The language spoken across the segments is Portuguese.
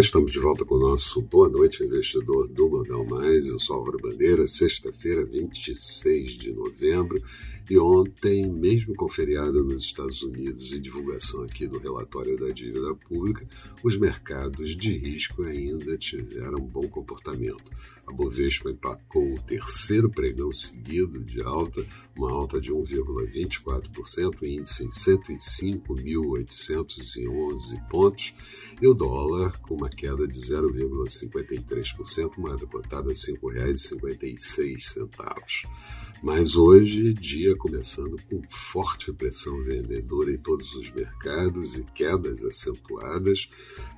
Estamos de volta com o nosso Boa Noite Investidor do Modal Mais. Eu sou Álvaro Bandeira, sexta-feira, 26 de novembro. E ontem, mesmo com feriado nos Estados Unidos e divulgação aqui do relatório da dívida pública, os mercados de risco ainda tiveram bom comportamento. A Bovespa empacou o terceiro pregão seguido de alta, uma alta de 1,24%, índice em 105.811 pontos, e o dólar uma queda de 0,53%, moeda cotada a R$ 5,56. Mas hoje, dia começando com forte pressão vendedora em todos os mercados e quedas acentuadas.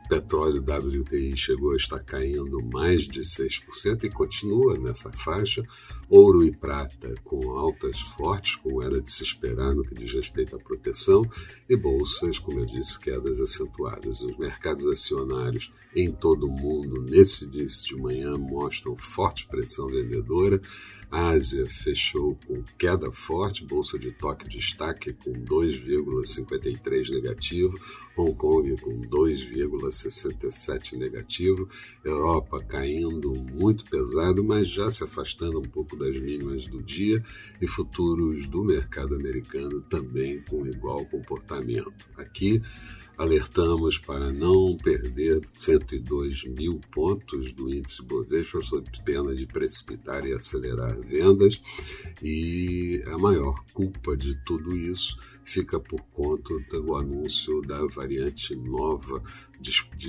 Petróleo WTI chegou a estar caindo mais de 6% e continua nessa faixa. Ouro e prata com altas fortes, como era de se esperar no que diz respeito à proteção, e bolsas, como eu disse, quedas acentuadas. Os mercados acionários em todo o mundo, nesse início de manhã, mostram forte pressão vendedora. A Ásia fechou com queda forte, Bolsa de Tóquio destaque com 2,53 negativo, Hong Kong com 2,67 negativo, Europa caindo muito pesado, mas já se afastando um pouco das mínimas do dia, e futuros do mercado americano também com igual comportamento. Aqui alertamos para não perder 102 mil pontos do índice Bovespa sob pena de precipitar e acelerar vendas e a maior culpa de tudo isso fica por conta do anúncio da variante nova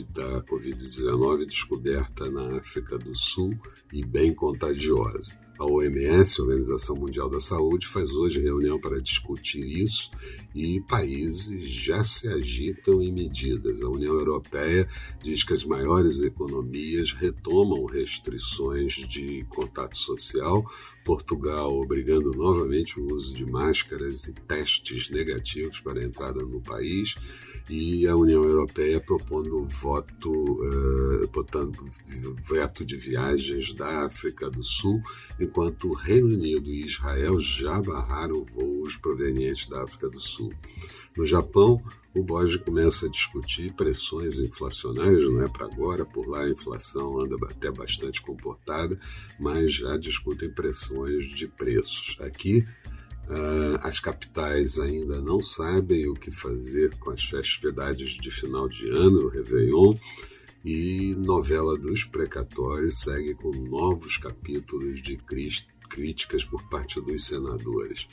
da Covid-19 descoberta na África do Sul e bem contagiosa. A OMS, Organização Mundial da Saúde, faz hoje reunião para discutir isso e países já se agitam em medidas. A União Europeia diz que as maiores economias retomam restrições de contato social. Portugal obrigando novamente o uso de máscaras e testes negativos para a entrada no país e a União Europeia propondo voto, uh, botando veto de viagens da África do Sul, enquanto o Reino Unido e Israel já barraram voos provenientes da África do Sul. No Japão, o BOJ começa a discutir pressões inflacionárias, não é para agora, por lá a inflação anda até bastante comportada, mas já discutem pressões de preços. Aqui, Uh, as capitais ainda não sabem o que fazer com as festividades de final de ano, o Réveillon, e novela dos precatórios segue com novos capítulos de críticas por parte dos senadores.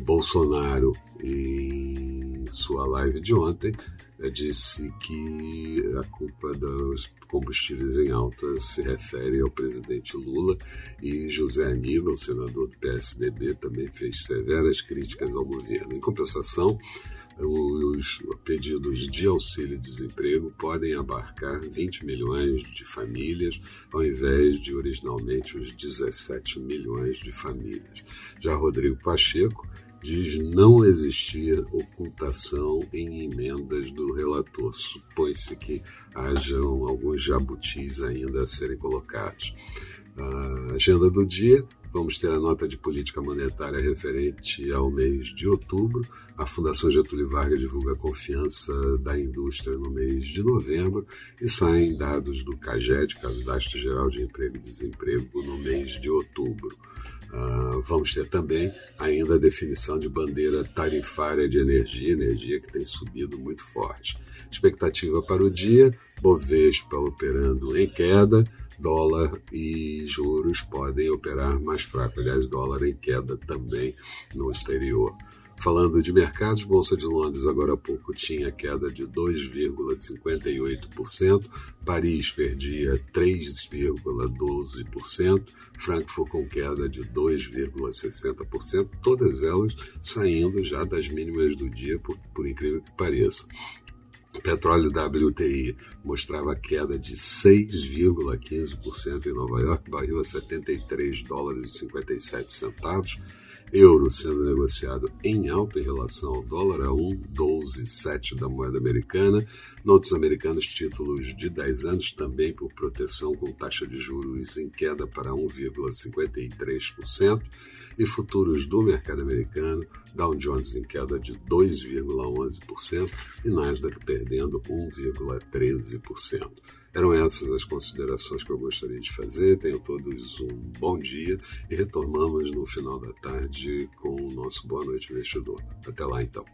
Bolsonaro, em sua live de ontem, disse que a culpa dos combustíveis em alta se refere ao presidente Lula e José Aníbal, senador do PSDB, também fez severas críticas ao governo. Em compensação, os pedidos de auxílio-desemprego podem abarcar 20 milhões de famílias, ao invés de originalmente os 17 milhões de famílias. Já Rodrigo Pacheco diz não existir ocultação em emendas do relator. Supõe-se que hajam alguns jabutis ainda a serem colocados. A agenda do dia, vamos ter a nota de política monetária referente ao mês de outubro. A Fundação Getúlio Vargas divulga a confiança da indústria no mês de novembro e saem dados do CAGED, Cadastro Geral de Emprego e Desemprego, no mês de outubro. Vamos ter também ainda a definição de bandeira tarifária de energia, energia que tem subido muito forte. Expectativa para o dia: Bovespa operando em queda, dólar e juros podem operar mais fraco. Aliás, dólar em queda também no exterior. Falando de mercados, Bolsa de Londres agora há pouco tinha queda de 2,58%, Paris perdia 3,12%, Frankfurt com queda de 2,60%, todas elas saindo já das mínimas do dia, por, por incrível que pareça. Petróleo WTI mostrava queda de 6,15% em Nova York, barril a 73 dólares e 57 centavos euro sendo negociado em alta em relação ao dólar a 1,12,7 da moeda americana. Notos americanos, títulos de 10 anos, também por proteção com taxa de juros em queda para 1,53%. e futuros do mercado americano, Dow Jones em queda de 2,11% e Nasdaq perdendo 1,13%. Eram essas as considerações que eu gostaria de fazer. Tenham todos um bom dia e retornamos no final da tarde com o nosso Boa Noite Investidor. Até lá então.